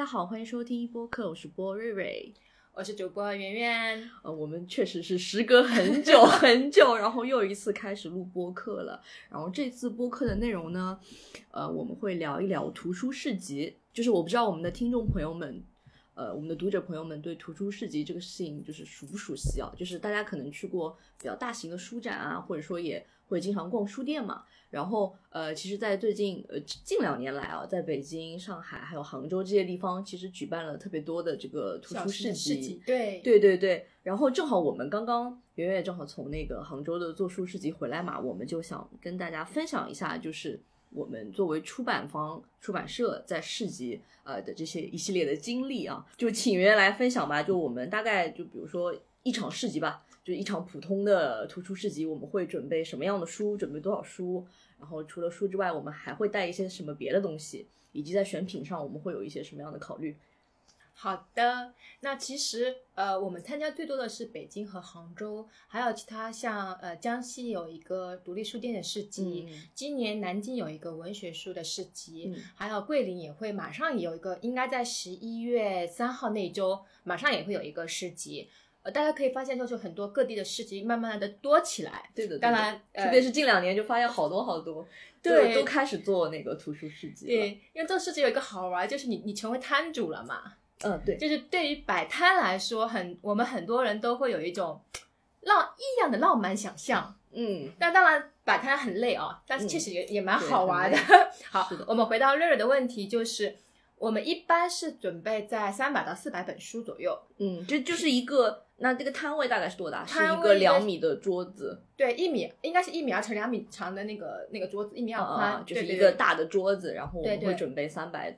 家好，欢迎收听播客，我是波瑞瑞。我是主播圆圆，呃，我们确实是时隔很久 很久，然后又一次开始录播客了。然后这次播客的内容呢，呃，我们会聊一聊图书市集。就是我不知道我们的听众朋友们，呃，我们的读者朋友们对图书市集这个事情就是熟不熟悉啊？就是大家可能去过比较大型的书展啊，或者说也会经常逛书店嘛。然后，呃，其实，在最近呃近两年来啊，在北京、上海还有杭州这些地方，其实举办了特别多的这个图书市集。对对对对。然后正好我们刚刚圆圆正好从那个杭州的做书市集回来嘛，我们就想跟大家分享一下，就是我们作为出版方、出版社在市集呃的这些一系列的经历啊，就请圆圆来分享吧。就我们大概就比如说一场市集吧。就一场普通的图书市集，我们会准备什么样的书？准备多少书？然后除了书之外，我们还会带一些什么别的东西？以及在选品上，我们会有一些什么样的考虑？好的，那其实呃，我们参加最多的是北京和杭州，还有其他像呃江西有一个独立书店的市集，今年南京有一个文学书的市集，还有桂林也会马上也有一个，应该在十一月三号那周马上也会有一个市集。呃，大家可以发现，就是很多各地的市集慢慢的多起来。对的，当然，特别是近两年就发现好多好多，对，都开始做那个图书市集。对，因为做市集有一个好玩，就是你你成为摊主了嘛。嗯，对。就是对于摆摊来说，很我们很多人都会有一种浪异样的浪漫想象。嗯，但当然摆摊很累啊，但是确实也也蛮好玩的。好，我们回到瑞瑞的问题，就是。我们一般是准备在三百到四百本书左右，嗯，这就是一个，那这个摊位大概是多大？是一个两米的桌子，对，一米应该是一米二乘两米长的那个那个桌子，一米二宽，就是一个大的桌子，然后我们会准备三百。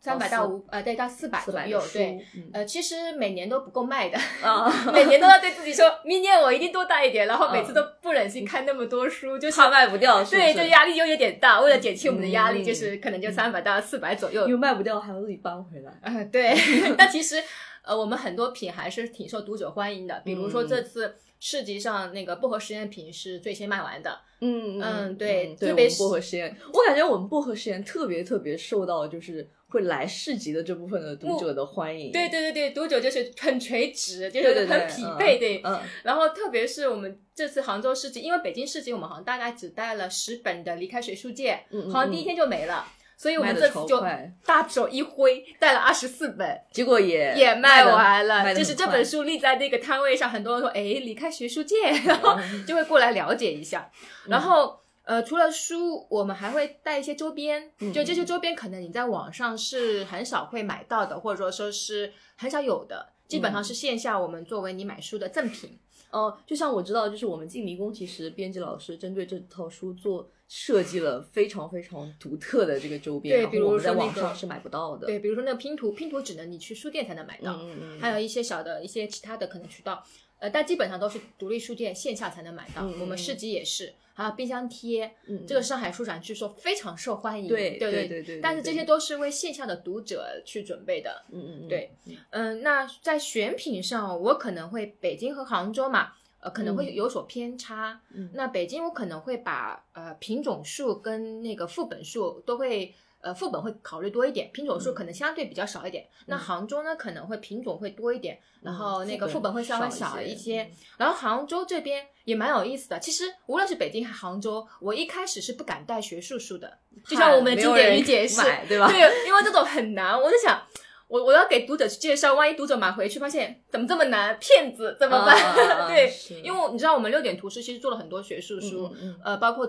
三百到五呃，对，到四百左右，对，呃，其实每年都不够卖的，啊，每年都要对自己说，明年我一定多带一点，然后每次都不忍心看那么多书，就怕卖不掉，对，就压力又有点大。为了减轻我们的压力，就是可能就三百到四百左右，因为卖不掉还要自己搬回来。嗯，对。但其实，呃，我们很多品还是挺受读者欢迎的，比如说这次市集上那个薄荷实验品是最先卖完的。嗯嗯，对，特别薄荷实验，我感觉我们薄荷实验特别特别受到就是。会来市集的这部分的读者的欢迎，对对对对，读者就是很垂直，就是很匹配对。嗯，然后特别是我们这次杭州市集，因为北京市集我们好像大概只带了十本的《离开学术界》，好像第一天就没了，所以我们这次就大手一挥带了二十四本，结果也也卖完了。就是这本书立在那个摊位上，很多人说：“哎，离开学术界”，然后就会过来了解一下，然后。呃，除了书，我们还会带一些周边，就这些周边可能你在网上是很少会买到的，或者说说是很少有的，基本上是线下我们作为你买书的赠品。哦，就像我知道，就是我们进迷宫，其实编辑老师针对这套书做设计了非常非常独特的这个周边，对，比如在网上是买不到的，对，比如说那个拼图，拼图只能你去书店才能买到，嗯嗯，还有一些小的一些其他的可能渠道，呃，但基本上都是独立书店线下才能买到，我们市集也是。还有冰箱贴，这个上海书展据说非常受欢迎。对对对对，但是这些都是为线下的读者去准备的。嗯嗯嗯，对，嗯，那在选品上，我可能会北京和杭州嘛，呃，可能会有所偏差。那北京我可能会把呃品种数跟那个副本数都会。呃，副本会考虑多一点，品种数可能相对比较少一点。那杭州呢，可能会品种会多一点，然后那个副本会稍微少一些。然后杭州这边也蛮有意思的。其实无论是北京还是杭州，我一开始是不敢带学术书的，就像我们的经典语解释，对吧？对，因为这种很难。我在想，我我要给读者去介绍，万一读者买回去发现怎么这么难，骗子怎么办？对，因为你知道我们六点图书其实做了很多学术书，呃，包括。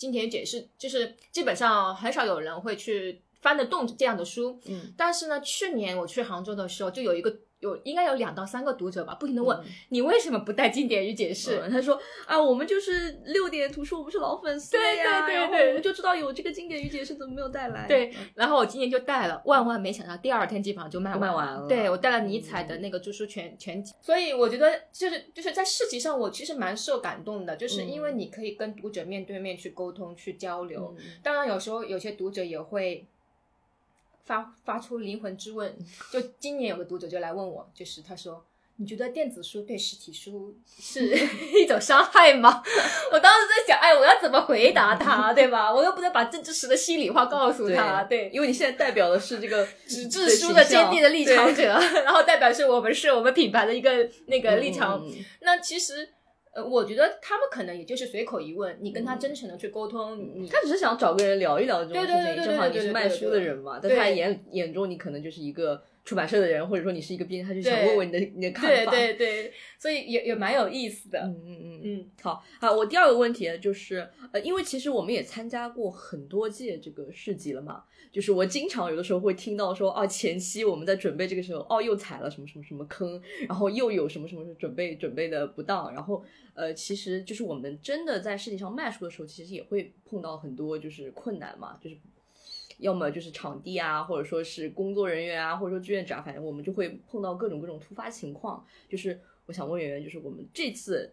金田解释就是基本上很少有人会去翻得动这样的书，嗯，但是呢，去年我去杭州的时候，就有一个有应该有两到三个读者吧，不停的问你为什么不带经典与解释？他说啊，我们就是六点图书，我们是老粉丝呀，对对对，我们就知道有这个经典与解释，怎么没有带来？对，然后我今年就带了，万万没想到第二天基本上就卖卖完了。对我带了尼采的那个著书全全集，所以我觉得就是就是在市集上，我其实蛮受感动的，就是因为你可以跟读者面对面去沟通去交流，当然有时候有些读者也会。发发出灵魂之问，就今年有个读者就来问我，就是他说：“你觉得电子书对实体书是 一种伤害吗？我当时在想，哎，我要怎么回答他，对吧？我又不能把政治史的心里话告诉他，对，因为你现在代表的是这个 纸质书的坚定的立场者，然后代表是我们是我们品牌的一个那个立场。那其实，呃，我觉得他们可能也就是随口一问，你跟他真诚的去沟通，你他只是想找个人聊一聊这种事情，正好你是卖书的人嘛，在他眼眼中你可能就是一个。出版社的人，或者说你是一个编，他就想问问你的你的看法，对对对，所以也也蛮有意思的。嗯嗯嗯嗯，好好，我第二个问题就是，呃，因为其实我们也参加过很多届这个市集了嘛，就是我经常有的时候会听到说，哦，前期我们在准备这个时候，哦，又踩了什么什么什么坑，然后又有什么什么准备准备的不当，然后呃，其实就是我们真的在世界上卖书的时候，其实也会碰到很多就是困难嘛，就是。要么就是场地啊，或者说是工作人员啊，或者说志愿者，反正我们就会碰到各种各种突发情况。就是我想问圆圆，就是我们这次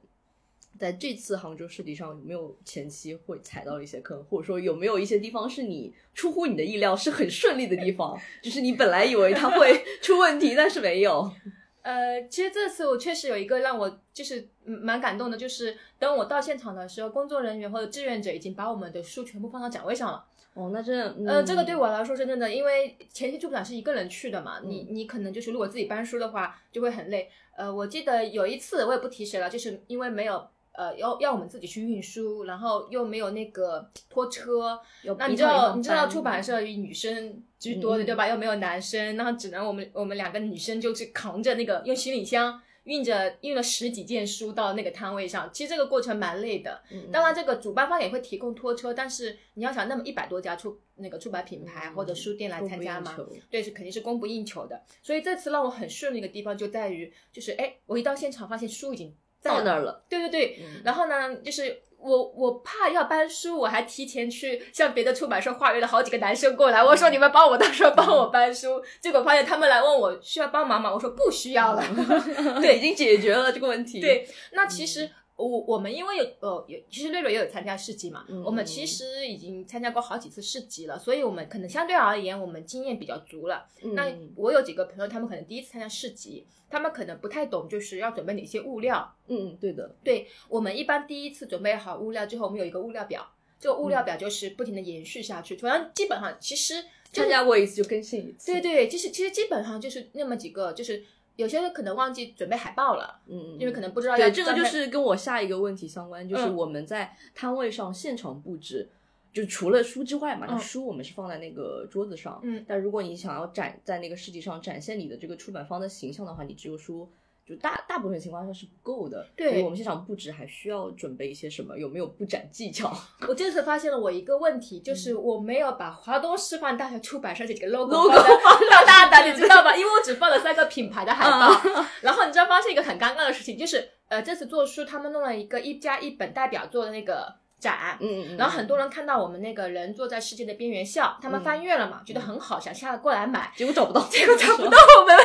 在这次杭州市集上有没有前期会踩到一些坑，或者说有没有一些地方是你出乎你的意料是很顺利的地方，就是你本来以为它会出问题，但是没有。呃，其实这次我确实有一个让我就是蛮感动的，就是等我到现场的时候，工作人员或者志愿者已经把我们的书全部放到展位上了。哦，那真的，呃，这个对我来说是真的，因为前期出版是一个人去的嘛，你你可能就是如果自己搬书的话就会很累。呃，我记得有一次我也不提谁了，就是因为没有呃要要我们自己去运输，然后又没有那个拖车，那你知道你知道出版社以女生居多的对吧？又没有男生，那只能我们我们两个女生就去扛着那个用行李箱。运着运了十几件书到那个摊位上，其实这个过程蛮累的。当然，这个主办方也会提供拖车，但是你要想那么一百多家出那个出版品牌或者书店来参加嘛，对，是肯定是供不应求的。所以这次让我很顺利的地方就在于，就是哎，我一到现场发现书已经到那儿了。对对对，然后呢，就是。我我怕要搬书，我还提前去向别的出版社化约了好几个男生过来。我说你们帮我到时候帮我搬书，结果发现他们来问我需要帮忙吗？我说不需要了，对，已经解决了这个问题。对，那其实。我我们因为有呃有，其实瑞瑞也有参加市集嘛，我们其实已经参加过好几次市集了，所以我们可能相对而言，我们经验比较足了。那我有几个朋友，他们可能第一次参加市集，他们可能不太懂，就是要准备哪些物料。嗯嗯，对的。对我们一般第一次准备好物料之后，我们有一个物料表，这个物料表就是不停的延续下去，反正基本上其实参加过一次就更新一次。对对，其实其实基本上就是那么几个，就是。有些人可能忘记准备海报了，嗯嗯，因为可能不知道。对，这个就是跟我下一个问题相关，就是我们在摊位上现场布置，就除了书之外嘛，那书我们是放在那个桌子上，嗯，但如果你想要展在那个市集上展现你的这个出版方的形象的话，你只有书。就大大部分情况下是不够的，对我们现场布置还需要准备一些什么？有没有布展技巧？我这次发现了我一个问题，就是我没有把华东师范大学出版社这几个 logo 放大的，你知道吧？因为我只放了三个品牌的海报。然后你知道发现一个很尴尬的事情，就是呃，这次做书他们弄了一个一加一本代表作的那个展，嗯嗯，然后很多人看到我们那个人坐在世界的边缘笑，他们翻阅了嘛，觉得很好，想下来过来买，结果找不到，结果找不到我们。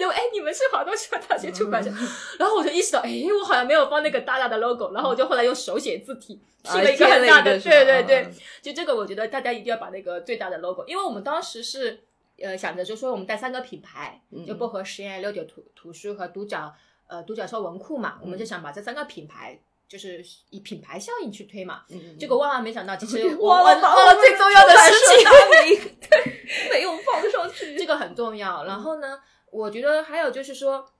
不停的问，哎，你们是华东师范大学出版社？然后我就意识到，哎，我好像没有放那个大大的 logo。然后我就后来用手写字体贴了一个很大的，对对对。就这个，我觉得大家一定要把那个最大的 logo，因为我们当时是呃想着，就说我们带三个品牌，就薄荷实验、六九图图书和独角呃独角兽文库嘛，我们就想把这三个品牌就是以品牌效应去推嘛。结果万万没想到，其实 忘了忘了最重要的事情，对，没有放上去，这个很重要。然后呢？我觉得还有就是说，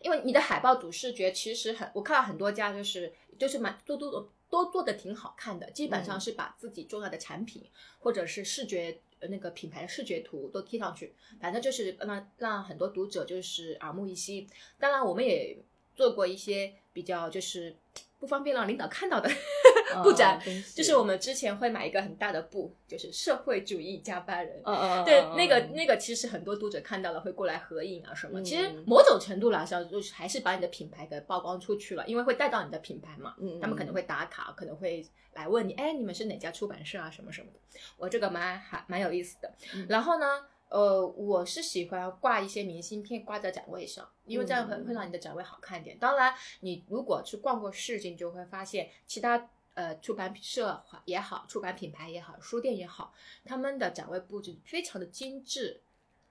因为你的海报主视觉其实很，我看到很多家就是就是蛮都都都做的挺好看的，基本上是把自己重要的产品或者是视觉那个品牌的视觉图都贴上去，反正就是让让很多读者就是耳目一新。当然，我们也做过一些比较就是。不方便让领导看到的 布展，就是我们之前会买一个很大的布，就是社会主义加班人。对，那个那个其实很多读者看到了会过来合影啊什么。其实某种程度来说，就是还是把你的品牌给曝光出去了，因为会带到你的品牌嘛。他们可能会打卡，可能会来问你，哎，你们是哪家出版社啊什么什么的。我这个蛮还蛮有意思的。然后呢？呃，我是喜欢挂一些明信片挂在展位上，因为这样会会让你的展位好看一点。当然，你如果去逛过市集，你就会发现其他呃出版社也好，出版品牌也好，书店也好，他们的展位布置非常的精致。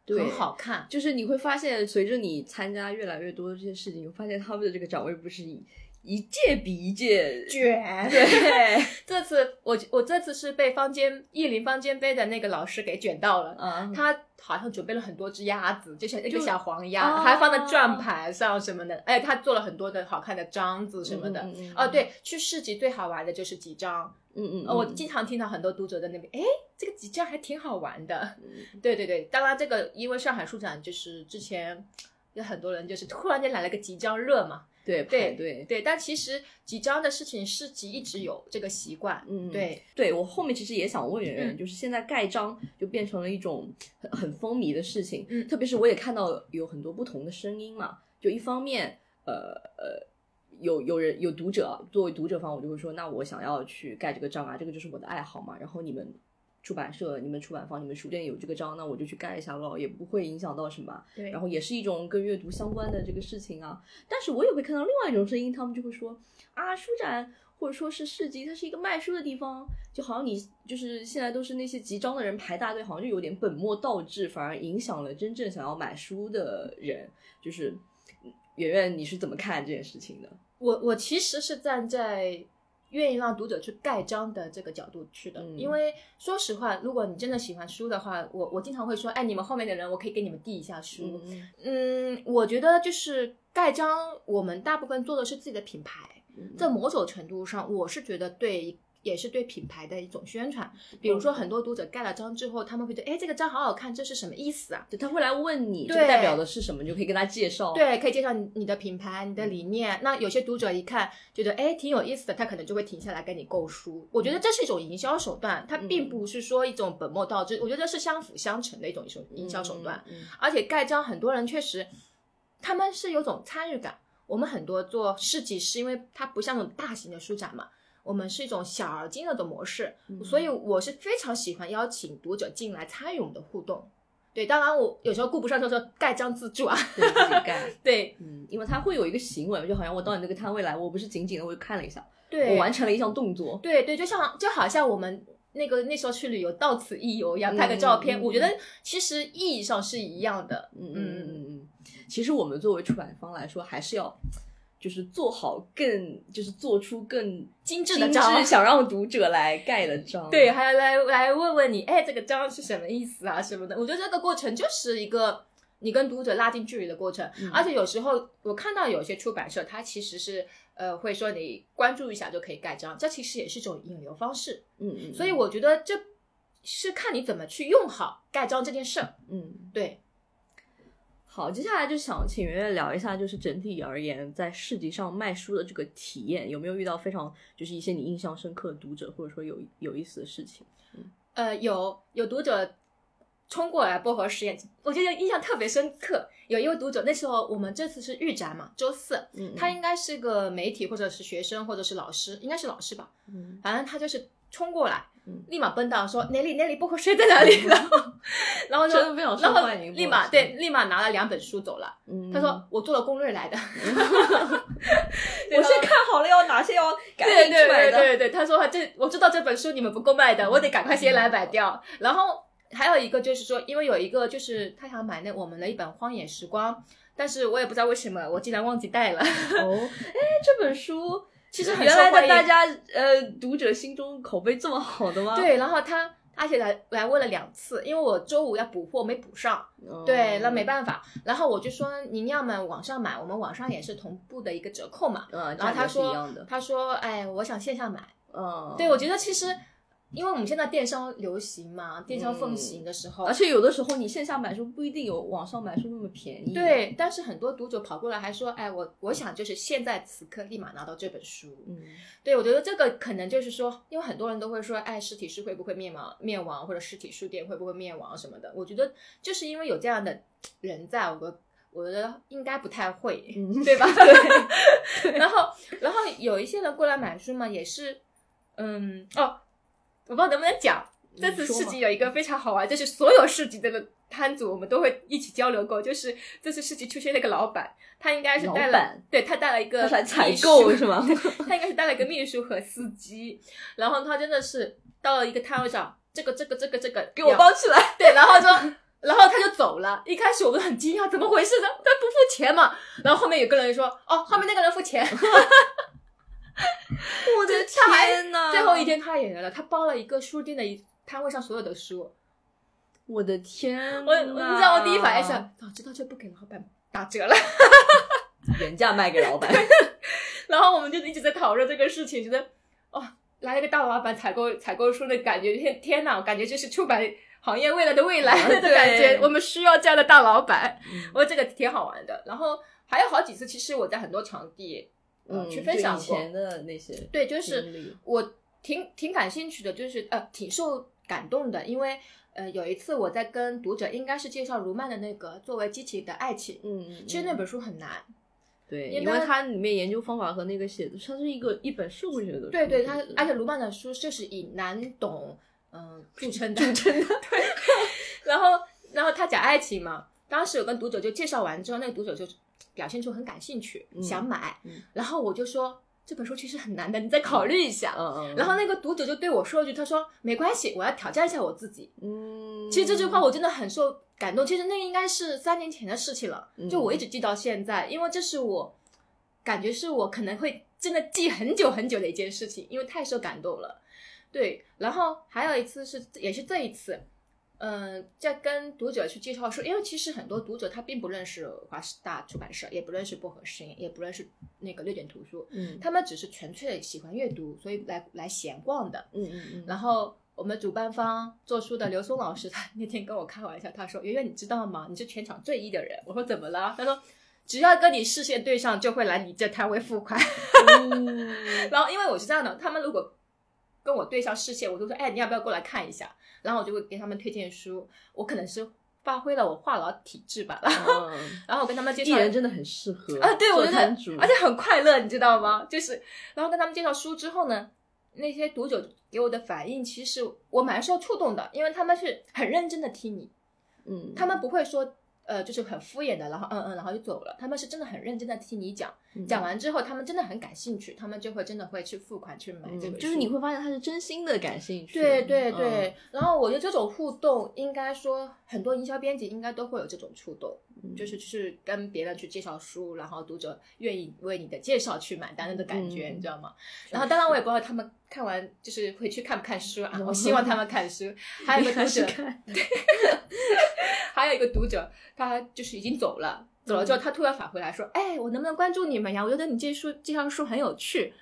很好看。就是你会发现，随着你参加越来越多的这些事情，你会发现他们的这个展位不是以。一届比一届卷，对，这次我我这次是被坊间意林坊间杯的那个老师给卷到了，嗯，他好像准备了很多只鸭子，就像一个小黄鸭，还放在转盘上什么的，哎，他做了很多的好看的章子什么的，哦，对，去市集最好玩的就是集章，嗯嗯，我经常听到很多读者在那边，哎，这个集章还挺好玩的，对对对，当然这个因为上海书展就是之前有很多人就是突然间来了个集章热嘛。对对对对，但其实几张的事情市集一直有这个习惯，嗯，对。对，我后面其实也想问圆圆，就是现在盖章就变成了一种很很风靡的事情，嗯，特别是我也看到有很多不同的声音嘛，就一方面，呃呃，有有人有读者作为读者方，我就会说，那我想要去盖这个章啊，这个就是我的爱好嘛，然后你们。出版社、你们出版方、你们书店有这个章，那我就去盖一下咯，也不会影响到什么。对，然后也是一种跟阅读相关的这个事情啊。但是我也会看到另外一种声音，他们就会说啊，书展或者说是市集，它是一个卖书的地方，就好像你就是现在都是那些集章的人排大队，好像就有点本末倒置，反而影响了真正想要买书的人。就是圆圆，你是怎么看这件事情的？我我其实是站在。愿意让读者去盖章的这个角度去的，因为说实话，如果你真的喜欢书的话，我我经常会说，哎，你们后面的人，我可以给你们递一下书。嗯，我觉得就是盖章，我们大部分做的是自己的品牌，在某种程度上，我是觉得对。也是对品牌的一种宣传，比如说很多读者盖了章之后，他们会觉得，哎，这个章好好看，这是什么意思啊？对，他会来问你，这代表的是什么，你就可以跟他介绍。对，可以介绍你你的品牌、你的理念。那有些读者一看，觉得哎挺有意思的，他可能就会停下来跟你购书。我觉得这是一种营销手段，它并不是说一种本末倒置，我觉得是相辅相成的一种一种营销手段。而且盖章，很多人确实他们是有种参与感。我们很多做市集是因为它不像那种大型的书展嘛。我们是一种小而精的的模式，所以我是非常喜欢邀请读者进来参与我们的互动。对，当然我有时候顾不上，就说盖章自助啊，对自己盖。对，嗯，因为他会有一个行为，就好像我到你这个摊位来，我不是仅仅的我就看了一下，对我完成了一项动作。对对，就像就好像我们那个那时候去旅游到此一游一样，拍个照片，我觉得其实意义上是一样的。嗯嗯嗯嗯嗯，其实我们作为出版方来说，还是要。就是做好更，就是做出更精致的章，想让读者来盖的章。对，还要来来问问你，哎，这个章是什么意思啊？什么的？我觉得这个过程就是一个你跟读者拉近距离的过程。而且有时候我看到有些出版社，它其实是呃会说你关注一下就可以盖章，这其实也是一种引流方式。嗯嗯。所以我觉得这是看你怎么去用好盖章这件事儿。嗯，对。好，接下来就想请圆圆聊一下，就是整体而言，在市集上卖书的这个体验，有没有遇到非常就是一些你印象深刻的读者，或者说有有意思的事情？呃，有有读者冲过来薄荷实验，我觉得印象特别深刻。有一位读者，那时候我们这次是预展嘛，周四，他应该是个媒体或者是学生或者是老师，应该是老师吧，嗯，反正他就是冲过来。立马奔到说哪里哪里薄荷水在哪里，然 后然后就然后立马对立马拿了两本书走了。他说我做了攻略来的，我先看好了要哪些要赶紧去买的。对对对，他说这我知道这本书你们不够卖的，我得赶快先来买掉。然后还有一个就是说，因为有一个就是他想买那我们的一本《荒野时光》，但是我也不知道为什么我竟然忘记带了。哦，哎，这本书。其实原来在大家呃读者心中口碑这么好的吗？对，然后他而且来来问了两次，因为我周五要补货没补上，对，那没办法。然后我就说您要么网上买，我们网上也是同步的一个折扣嘛。嗯，然后他说他说哎，我想线下买。嗯，对，我觉得其实。因为我们现在电商流行嘛，电商奉行的时候，而且有的时候你线下买书不一定有网上买书那么便宜。对，但是很多读者跑过来还说，哎，我我想就是现在此刻立马拿到这本书。嗯，对，我觉得这个可能就是说，因为很多人都会说，哎，实体书会不会灭亡？灭亡或者实体书店会不会灭亡什么的？我觉得就是因为有这样的人在，我我觉得应该不太会，对吧？对。然后，然后有一些人过来买书嘛，也是，嗯，哦。我不知道能不能讲，这次市集有一个非常好玩，就是所有市集的摊主我们都会一起交流过。就是这次市集出现了一个老板，他应该是带了，对他带了一个采购是吗？他应该是带了一个秘书和司机，然后他真的是到了一个摊位上，这个这个这个这个给我包起来，对，然后就。然后他就走了。一开始我们很惊讶，怎么回事呢？他不付钱嘛？然后后面有个人说：“哦，后面那个人付钱。” 我的天呐！最后一天他也来了，他包了一个书店的一摊位上所有的书。我的天！我你知道我第一反应想，早知道就不给老板打折了，原价卖给老板。然后我们就一直在讨论这个事情，觉得哦，来了个大老板采购采购书的感觉，天天哪，感觉就是出版行业未来的未来的感觉。我们需要这样的大老板，我这个挺好玩的。然后还有好几次，其实我在很多场地嗯去分享过的那些，对，就是我挺挺感兴趣的，就是呃挺受感动的，因为。呃，有一次我在跟读者，应该是介绍卢曼的那个作为机器的爱情。嗯，嗯其实那本书很难。对，因为它里面研究方法和那个写的，它是一个一本社会学的。对对，它而且卢曼的书就是以难懂嗯著称 著称的。对。然后，然后他讲爱情嘛，当时有跟读者就介绍完之后，那个读者就表现出很感兴趣，想买。然后我就说。这本书其实很难的，你再考虑一下。嗯嗯。然后那个读者就对我说了句：“他说没关系，我要挑战一下我自己。”嗯。其实这句话我真的很受感动。其实那应该是三年前的事情了，就我一直记到现在，因为这是我感觉是我可能会真的记很久很久的一件事情，因为太受感动了。对。然后还有一次是，也是这一次。嗯，在跟读者去介绍书，因为其实很多读者他并不认识华师大出版社，也不认识薄荷诗音，也不认识那个六点图书，嗯，他们只是纯粹喜欢阅读，所以来来闲逛的，嗯嗯嗯。然后我们主办方做书的刘松老师，他那天跟我开玩笑，他说：“圆圆，你知道吗？你是全场最一的人。”我说：“怎么了？”他说：“只要跟你视线对上，就会来你这摊位付款。” 然后因为我是这样的，他们如果跟我对上视线，我就说：“哎，你要不要过来看一下？”然后我就会给他们推荐书，我可能是发挥了我话痨体质吧，然 后然后我跟他们介绍，艺人真的很适合啊，对我觉得，而且很快乐，你知道吗？就是然后跟他们介绍书之后呢，那些读者给我的反应，其实我蛮受触动的，因为他们是很认真的听你，嗯，他们不会说。呃，就是很敷衍的，然后嗯嗯，然后就走了。他们是真的很认真的听你讲，讲完之后，他们真的很感兴趣，他们就会真的会去付款去买这个。就是你会发现他是真心的感兴趣。对对对。然后我觉得这种互动，应该说很多营销编辑应该都会有这种触动，就是就是跟别人去介绍书，然后读者愿意为你的介绍去买单的感觉，你知道吗？然后当然我也不知道他们看完就是会去看不看书啊，我希望他们看书。还有一个读者，还有 一个读者。他就是已经走了，走了之后，他突然返回来说：“哎，我能不能关注你们呀？我觉得你这书介绍书很有趣，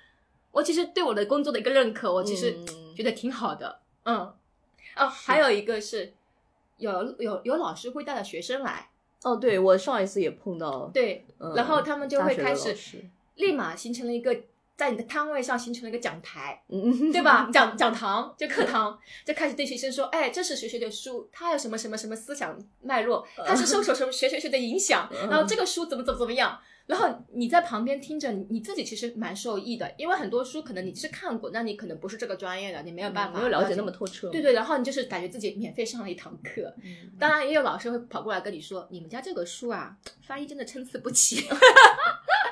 我其实对我的工作的一个认可，我其实觉得挺好的。”嗯，哦，还有一个是有有有老师会带着学生来。哦，对我上一次也碰到。对，然后他们就会开始立马形成了一个。在你的摊位上形成了一个讲台，对吧？讲讲堂就课堂，就开始对学生说：“哎，这是谁谁的书，他有什么什么什么思想脉络，他是 受什么谁谁谁的影响，然后这个书怎么怎么怎么样。”然后你在旁边听着，你自己其实蛮受益的，因为很多书可能你是看过，那你可能不是这个专业的，你没有办法，没有了解那么透彻。对对，然后你就是感觉自己免费上了一堂课。当然也有老师会跑过来跟你说：“你们家这个书啊，翻译真的参差不齐。”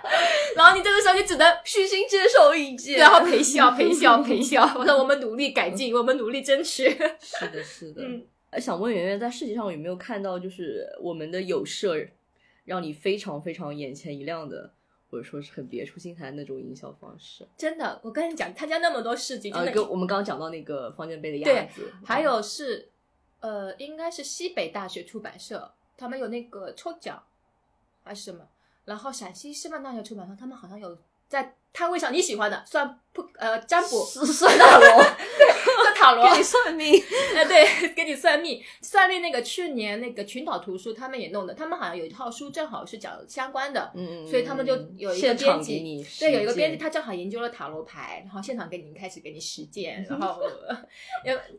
然后你这个时候你只能虚心接受意见，然后陪笑陪笑陪笑。我说 我们努力改进，我们努力争取。是的，是的。嗯，想问圆圆，在世界上有没有看到就是我们的有社，让你非常非常眼前一亮的，或者说是很别出心裁的那种营销方式？真的，我跟你讲，他家那么多事情，真的。跟我们刚刚讲到那个方尖碑的鸭子，还有是呃，应该是西北大学出版社，他们有那个抽奖还是什么？然后陕西师范大学出版社，他们好像有在摊位上你喜欢的算不呃占卜。算塔罗，算 塔罗。给你算命，哎 对，给你算命。算命那个去年那个群岛图书他们也弄的，他们好像有一套书正好是讲相关的，嗯所以他们就有一个编辑，对，有一个编辑他正好研究了塔罗牌，然后现场给你开始给你实践，然后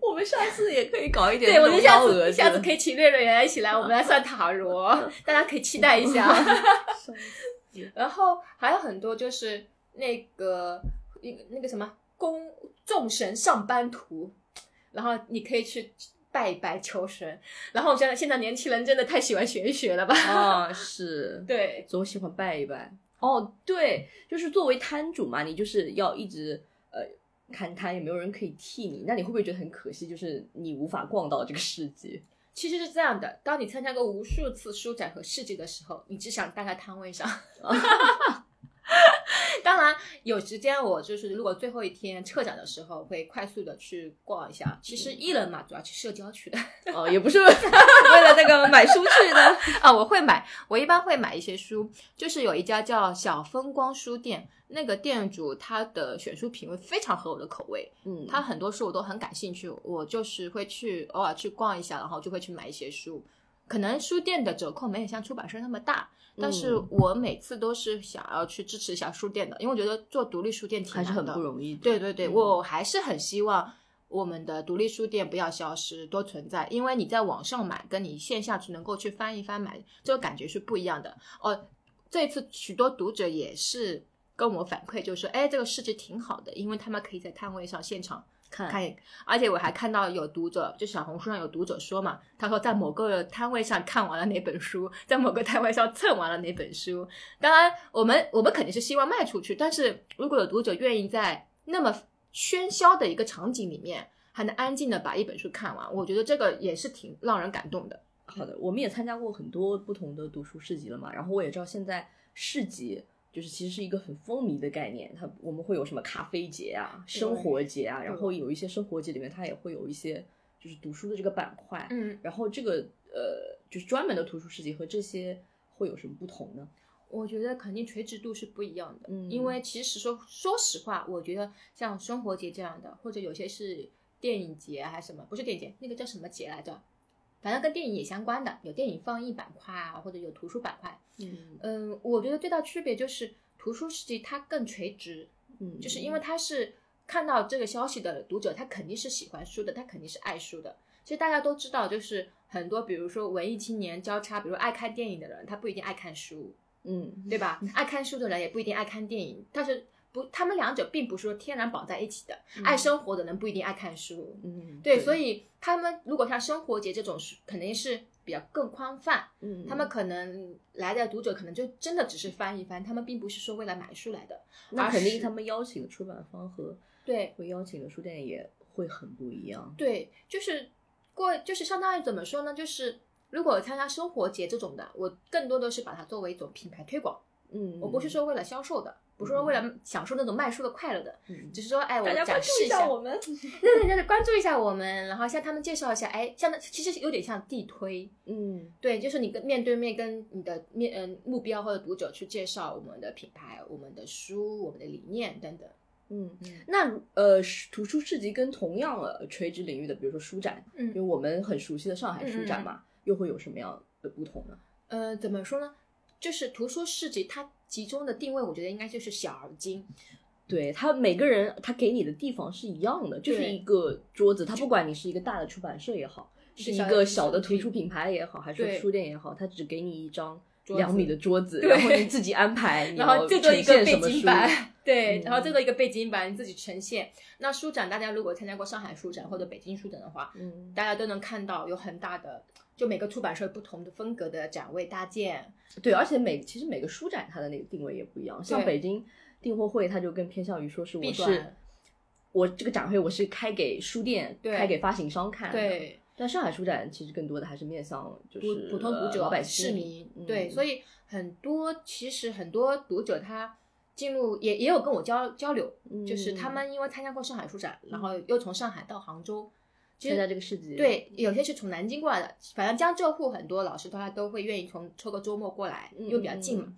我们下次也可以搞一点，对，我们下次下次可以请瑞瑞来一起来，我们来算塔罗，大家可以期待一下。然后还有很多就是那个一个那个什么公众神上班图，然后你可以去拜一拜求神。然后我觉得现在年轻人真的太喜欢玄学了吧？啊，是，对，总喜欢拜一拜。哦，对，就是作为摊主嘛，你就是要一直呃看摊，也没有人可以替你，那你会不会觉得很可惜？就是你无法逛到这个世界？其实是这样的，当你参加过无数次书展和市集的时候，你只想待在摊位上。当然，有时间我就是如果最后一天撤展的时候，会快速的去逛一下。其实艺人嘛，主要去社交去的。哦，也不是为了那个买书去的啊。我会买，我一般会买一些书。就是有一家叫小风光书店，那个店主他的选书品味非常合我的口味。嗯，他很多书我都很感兴趣，我就是会去偶尔去逛一下，然后就会去买一些书。可能书店的折扣没有像出版社那么大。但是我每次都是想要去支持一下书店的，因为我觉得做独立书店挺还是很不容易。对对对，我还是很希望我们的独立书店不要消失，多存在。因为你在网上买，跟你线下去能够去翻一翻买，这个感觉是不一样的。哦，这次许多读者也是跟我反馈，就是说，哎，这个市集挺好的，因为他们可以在摊位上现场。看，而且我还看到有读者，就小红书上有读者说嘛，他说在某个摊位上看完了哪本书，在某个摊位上蹭完了哪本书。当然，我们我们肯定是希望卖出去，但是如果有读者愿意在那么喧嚣的一个场景里面，还能安静的把一本书看完，我觉得这个也是挺让人感动的。好的，我们也参加过很多不同的读书市集了嘛，然后我也知道现在市集。就是其实是一个很风靡的概念，它我们会有什么咖啡节啊、生活节啊，然后有一些生活节里面它也会有一些就是读书的这个板块，嗯，然后这个呃就是专门的图书市集和这些会有什么不同呢？我觉得肯定垂直度是不一样的，嗯，因为其实说说实话，我觉得像生活节这样的，或者有些是电影节还是什么，不是电影节，那个叫什么节来着？反正跟电影也相关的，有电影放映板块啊，或者有图书板块。嗯嗯，我觉得最大区别就是图书世界它更垂直，嗯，就是因为它是看到这个消息的读者，他肯定是喜欢书的，他肯定是爱书的。其实大家都知道，就是很多比如说文艺青年交叉，比如爱看电影的人，他不一定爱看书，嗯，对吧？爱看书的人也不一定爱看电影，但是。不，他们两者并不是说天然绑在一起的。爱生活的人不一定爱看书，嗯，对，所以他们如果像生活节这种书，肯定是比较更宽泛。嗯，他们可能来的读者可能就真的只是翻一翻，他们并不是说为了买书来的。那肯定他们邀请的出版方和对会邀请的书店也会很不一样。对，就是过就是相当于怎么说呢？就是如果参加生活节这种的，我更多的是把它作为一种品牌推广。嗯，我不是说为了销售的。不是说为了享受那种卖书的快乐的，只是说，哎，我展示一下我们，那人家关注一下我们，然后向他们介绍一下，哎，像那其实有点像地推，嗯，对，就是你跟面对面跟你的面嗯目标或者读者去介绍我们的品牌、我们的书、我们的理念等等，嗯，那呃，图书市集跟同样的垂直领域的，比如说书展，嗯，因为我们很熟悉的上海书展嘛，又会有什么样的不同呢？呃，怎么说呢？就是图书市集，它集中的定位，我觉得应该就是小而精。对他每个人，他给你的地方是一样的，就是一个桌子。他不管你是一个大的出版社也好，是一个小的图书品牌也好，还是书店也好，他只给你一张两米的桌子，然后你自己安排，然后最多一个背景板，对，然后最多一个背景板你自己呈现。那书展，大家如果参加过上海书展或者北京书展的话，嗯，大家都能看到有很大的。就每个出版社不同的风格的展位搭建，对，而且每其实每个书展它的那个定位也不一样。像北京订货会，它就更偏向于说是我是我这个展会我是开给书店、开给发行商看。对，但上海书展其实更多的还是面向就是普通读者、老百姓、市民。对，所以很多其实很多读者他进入也也有跟我交交流，就是他们因为参加过上海书展，然后又从上海到杭州。参加这个市集，对，有些是从南京过来的，反正江浙沪很多老师他都会愿意从抽个周末过来，因为比较近嘛。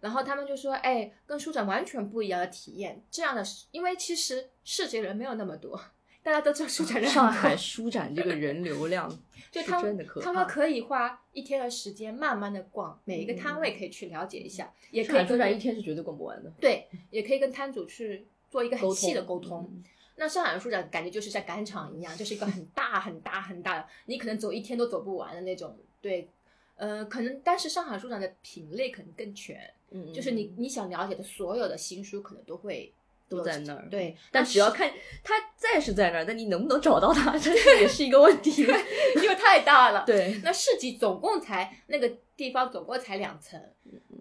然后他们就说：“哎，跟书展完全不一样的体验。”这样的，因为其实市集人没有那么多，大家都知道书展人上海书展这个人流量 就他们他们可以花一天的时间慢慢的逛每一个摊位，可以去了解一下，也可以书展一天是绝对逛不完的。对，也可以跟摊主去做一个很细的沟通。那上海书展感觉就是在赶场一样，就是一个很大很大很大的，你可能走一天都走不完的那种。对，呃，可能但是上海书展的品类可能更全，嗯，就是你你想了解的所有的新书可能都会都在那儿。对，但只要看它在是在那儿，但你能不能找到它，这也是一个问题，因为太大了。对，那市集总共才那个地方总共才两层，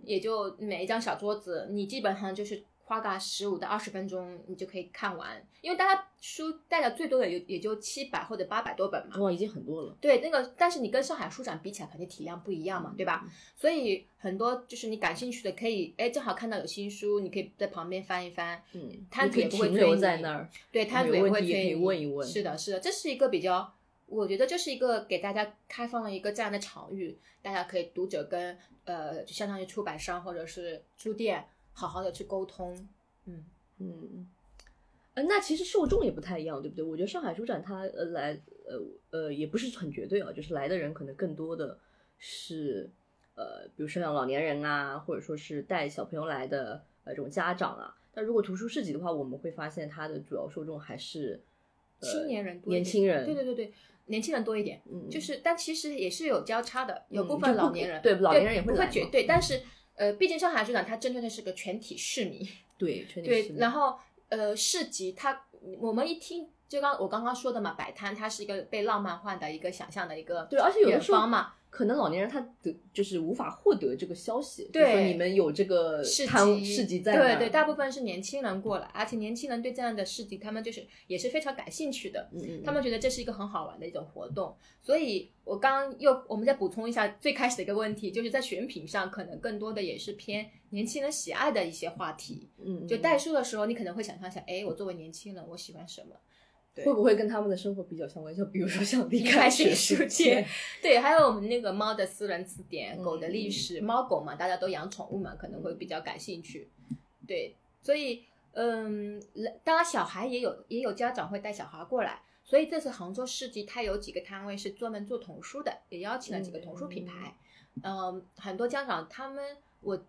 也就每一张小桌子，你基本上就是花个十五到二十分钟，你就可以看完。因为大家书带的最多的也也就七百或者八百多本嘛，哇，已经很多了。对，那个但是你跟上海书展比起来，肯定体量不一样嘛，对吧？所以很多就是你感兴趣的，可以哎，正好看到有新书，你可以在旁边翻一翻。嗯，摊主也不会停留在那儿。对，摊主也会可以问一问。是的，是的，这是一个比较，我觉得这是一个给大家开放了一个这样的场域，大家可以读者跟呃，就相当于出版商或者是书店好好的去沟通。嗯嗯。呃，那其实受众也不太一样，对不对？我觉得上海书展它呃来呃呃也不是很绝对啊，就是来的人可能更多的是呃，比如说像老年人啊，或者说是带小朋友来的呃这种家长啊。但如果图书市集的话，我们会发现它的主要受众还是青年人多，年轻人。对对对对，年轻人多一点。嗯，就是但其实也是有交叉的，有部分老年人，对老年人也会不会绝对，但是呃，毕竟上海市场它针对的是个全体市民，对，对，然后。呃，市集它，我们一听就刚我刚刚说的嘛，摆摊它是一个被浪漫化的一个想象的一个对，而且有的时候嘛，可能老年人他得就是无法获得这个消息，对，你们有这个市集，市集在对对，大部分是年轻人过来，而且年轻人对这样的市集，他们就是也是非常感兴趣的，嗯嗯，他们觉得这是一个很好玩的一种活动，所以我刚又我们再补充一下最开始的一个问题，就是在选品上可能更多的也是偏。年轻人喜爱的一些话题，嗯，就代书的时候，你可能会想象一下，哎，我作为年轻人，我喜欢什么？会不会跟他们的生活比较相关？就比如说像离开学术界，对，还有我们那个猫的私人词典，狗的历史，猫狗嘛，大家都养宠物嘛，可能会比较感兴趣。对，所以，嗯，当然小孩也有，也有家长会带小孩过来。所以这次杭州市集，它有几个摊位是专门做童书的，也邀请了几个童书品牌。嗯，很多家长他们我。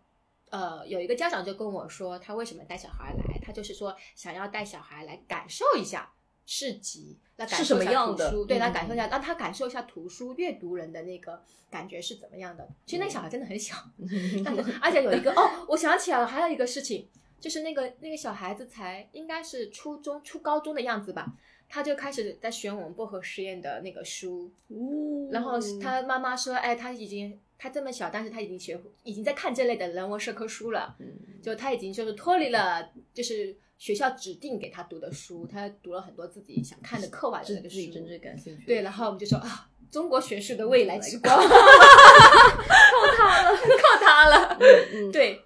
呃，有一个家长就跟我说，他为什么带小孩来？他就是说想要带小孩来感受一下市集，来感受一下图书，对，来感受一下，让他感受一下图书阅读人的那个感觉是怎么样的。其实那个小孩真的很小，而且有一个哦，我想起来了，还有一个事情，就是那个那个小孩子才应该是初中、初高中的样子吧，他就开始在选我们薄荷实验的那个书，然后他妈妈说，哎，他已经。他这么小，但是他已经学，已经在看这类的人文社科书了。嗯，就他已经就是脱离了，就是学校指定给他读的书，他读了很多自己想看的课外的那个书，自己真正感兴趣。对，然后我们就说啊，中国学术的未来之光，靠他了，靠他了。嗯，对。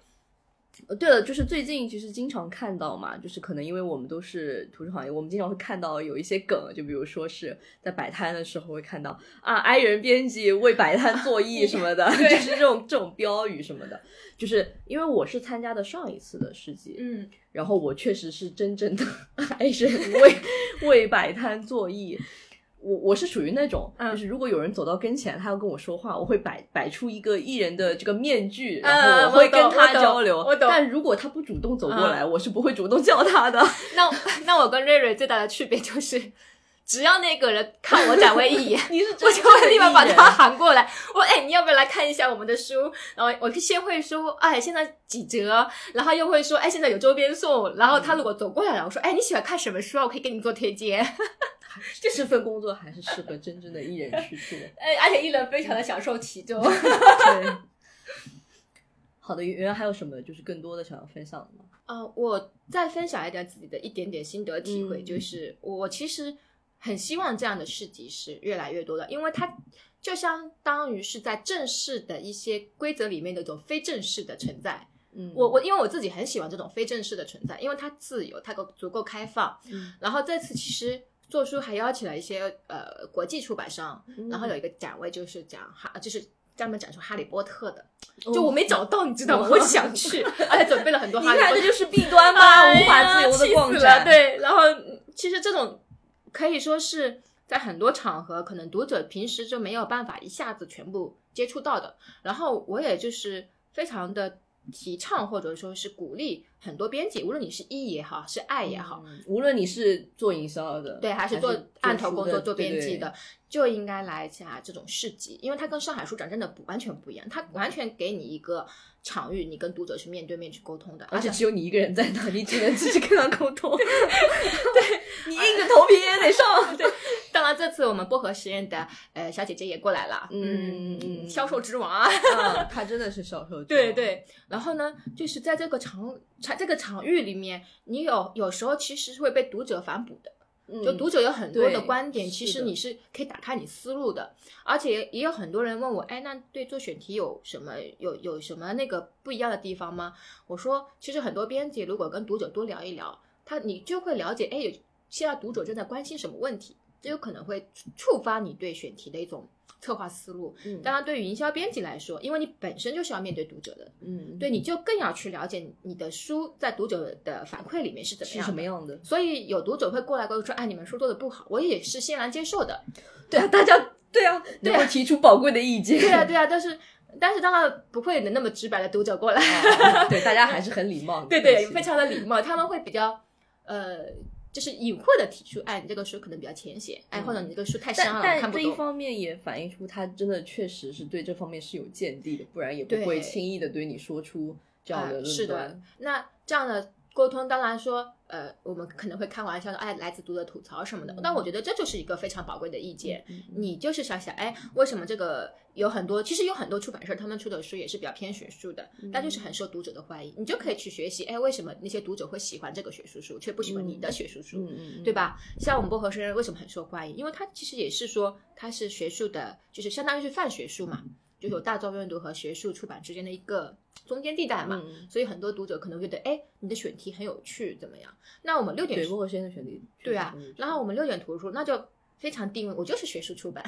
呃，对了，就是最近其实经常看到嘛，就是可能因为我们都是图书行业，我们经常会看到有一些梗，就比如说是在摆摊的时候会看到啊，i 人编辑为摆摊作 揖什么的，就是这种这种标语什么的。就是因为我是参加的上一次的世纪，嗯，然后我确实是真正的 i 人为为摆摊作揖。我我是属于那种，就是如果有人走到跟前，他要跟我说话，我会摆摆出一个艺人的这个面具，然后我会跟他交流。我懂。但如果他不主动走过来，我是不会主动叫他的。那那我跟瑞瑞最大的区别就是，只要那个人看我展位一眼，你是我就会立马把他喊过来。我哎，你要不要来看一下我们的书？然后我先会说，哎，现在几折？然后又会说，哎，现在有周边送。然后他如果走过来了，我说，哎，你喜欢看什么书啊？我可以给你做推荐。这份工作还是适合真正的艺人去做，哎，而且艺人非常的享受其中。对，好的，圆圆还有什么就是更多的想要分享的吗？啊，我再分享一点自己的一点点心得体会，就是我其实很希望这样的市集是越来越多的，因为它就相当于是在正式的一些规则里面的一种非正式的存在。嗯，我我因为我自己很喜欢这种非正式的存在，因为它自由，它够足够开放。嗯，然后这次其实。做书还邀请了一些呃国际出版商，然后有一个展位就是讲哈，就是专门展出哈利波特的，就我没找到，你知道吗？我想去，而且准备了很多。你看这就是弊端吗？无法自由的逛展。对，然后其实这种可以说是在很多场合，可能读者平时就没有办法一下子全部接触到的。然后我也就是非常的。提倡或者说是鼓励很多编辑，无论你是一也好，是爱也好，无论你是做营销的，对，还是做案头工作、做编辑的，就应该来一下这种市集，因为它跟上海书展真的不完全不一样，它完全给你一个场域，你跟读者是面对面去沟通的，而且只有你一个人在那，你只能自己跟他沟通。对你硬着头皮也得上。对，当然这次我们薄荷实验的呃小姐姐也过来了，嗯嗯，销售之王啊，她真的是销售。对对，然后呢，就是在这个场场这个场域里面，你有有时候其实是会被读者反哺的。就读者有很多的观点，其实你是可以打开你思路的，而且也有很多人问我，哎，那对做选题有什么有有什么那个不一样的地方吗？我说，其实很多编辑如果跟读者多聊一聊，他你就会了解，哎，现在读者正在关心什么问题，这有可能会触发你对选题的一种。策划思路，嗯，当然对于营销编辑来说，因为你本身就是要面对读者的，嗯，对，你就更要去了解你的书在读者的反馈里面是怎么样什么样的。所以有读者会过来跟我说：“哎，你们书做的不好。”我也是欣然接受的。对啊，大家对啊，能够提出宝贵的意见。对啊，对啊，但是但是当然不会那么直白的读者过来。对，大家还是很礼貌。对对，非常的礼貌，他们会比较呃。就是隐晦的提出，哎，你这个书可能比较浅显，哎，或者你这个书太深了，看不懂。但这一方面也反映出他真的确实是对这方面是有见地的，不然也不会轻易的对你说出这样的论断。那这样的。沟通当然说，呃，我们可能会开玩笑说，哎，来自读者吐槽什么的。但我觉得这就是一个非常宝贵的意见。你就是想想，哎，为什么这个有很多，其实有很多出版社他们出的书也是比较偏学术的，但就是很受读者的欢迎。你就可以去学习，哎，为什么那些读者会喜欢这个学术书，却不喜欢你的学术书，对吧？像我们薄荷生为什么很受欢迎？因为它其实也是说它是学术的，就是相当于是泛学术嘛。就有大众阅读和学术出版之间的一个中间地带嘛，所以很多读者可能觉得，哎，你的选题很有趣，怎么样？那我们六点读和先的选题，对啊，然后我们六点图书那就非常定位，我就是学术出版，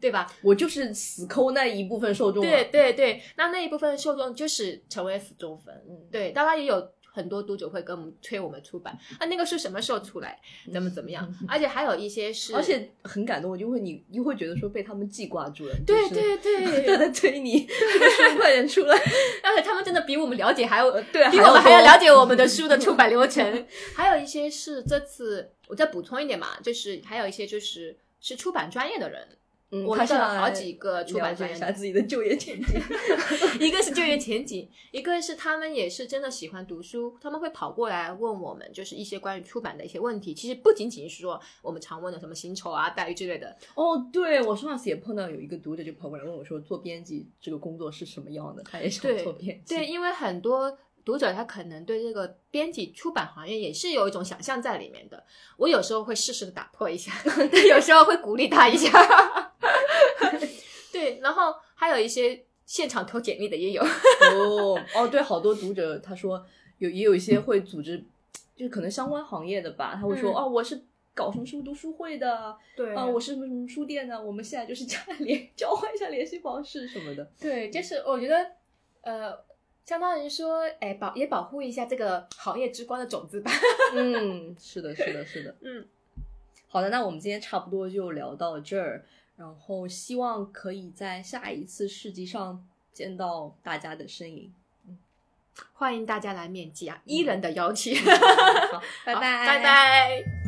对吧？我就是死抠那一部分受众，对对对，那那一部分受众就是成为死忠粉，对，当然也有。很多读者会跟我们催我们出版啊，那个是什么时候出来？怎么怎么样？而且还有一些是，而且很感动，我就会你又会觉得说被他们记挂住了，对对对，都在催你书快点出来。而且他们真的比我们了解还要对，比我们还要了解我们的书的出版流程。还有一些是这次我再补充一点嘛，就是还有一些就是是出版专业的人。我看了好几个出版社一下自己的就业前景，一个是就业前景，一个是他们也是真的喜欢读书，他们会跑过来问我们，就是一些关于出版的一些问题。其实不仅仅是说我们常问的什么薪酬啊、待遇之类的。哦，对我上次也碰到有一个读者就跑过来问我说，做编辑这个工作是什么样的？他也想做编辑。对，因为很多读者他可能对这个编辑出版行业也是有一种想象在里面的。我有时候会适时的打破一下，但 有时候会鼓励他一下。对，然后还有一些现场投简历的也有。哦哦，对，好多读者他说有也有一些会组织，就是可能相关行业的吧，他会说哦，我是搞什么书读书会的，对啊，我是什么什么书店的，我们现在就是加联 交换一下联系方式什么的。对，就是我觉得呃，相当于说，哎，保也保护一下这个行业之光的种子吧。嗯，是的，是的，是的。嗯，好的，那我们今天差不多就聊到这儿。然后希望可以在下一次市集上见到大家的身影，嗯，欢迎大家来面基啊！伊人的邀请，好，拜拜，拜拜。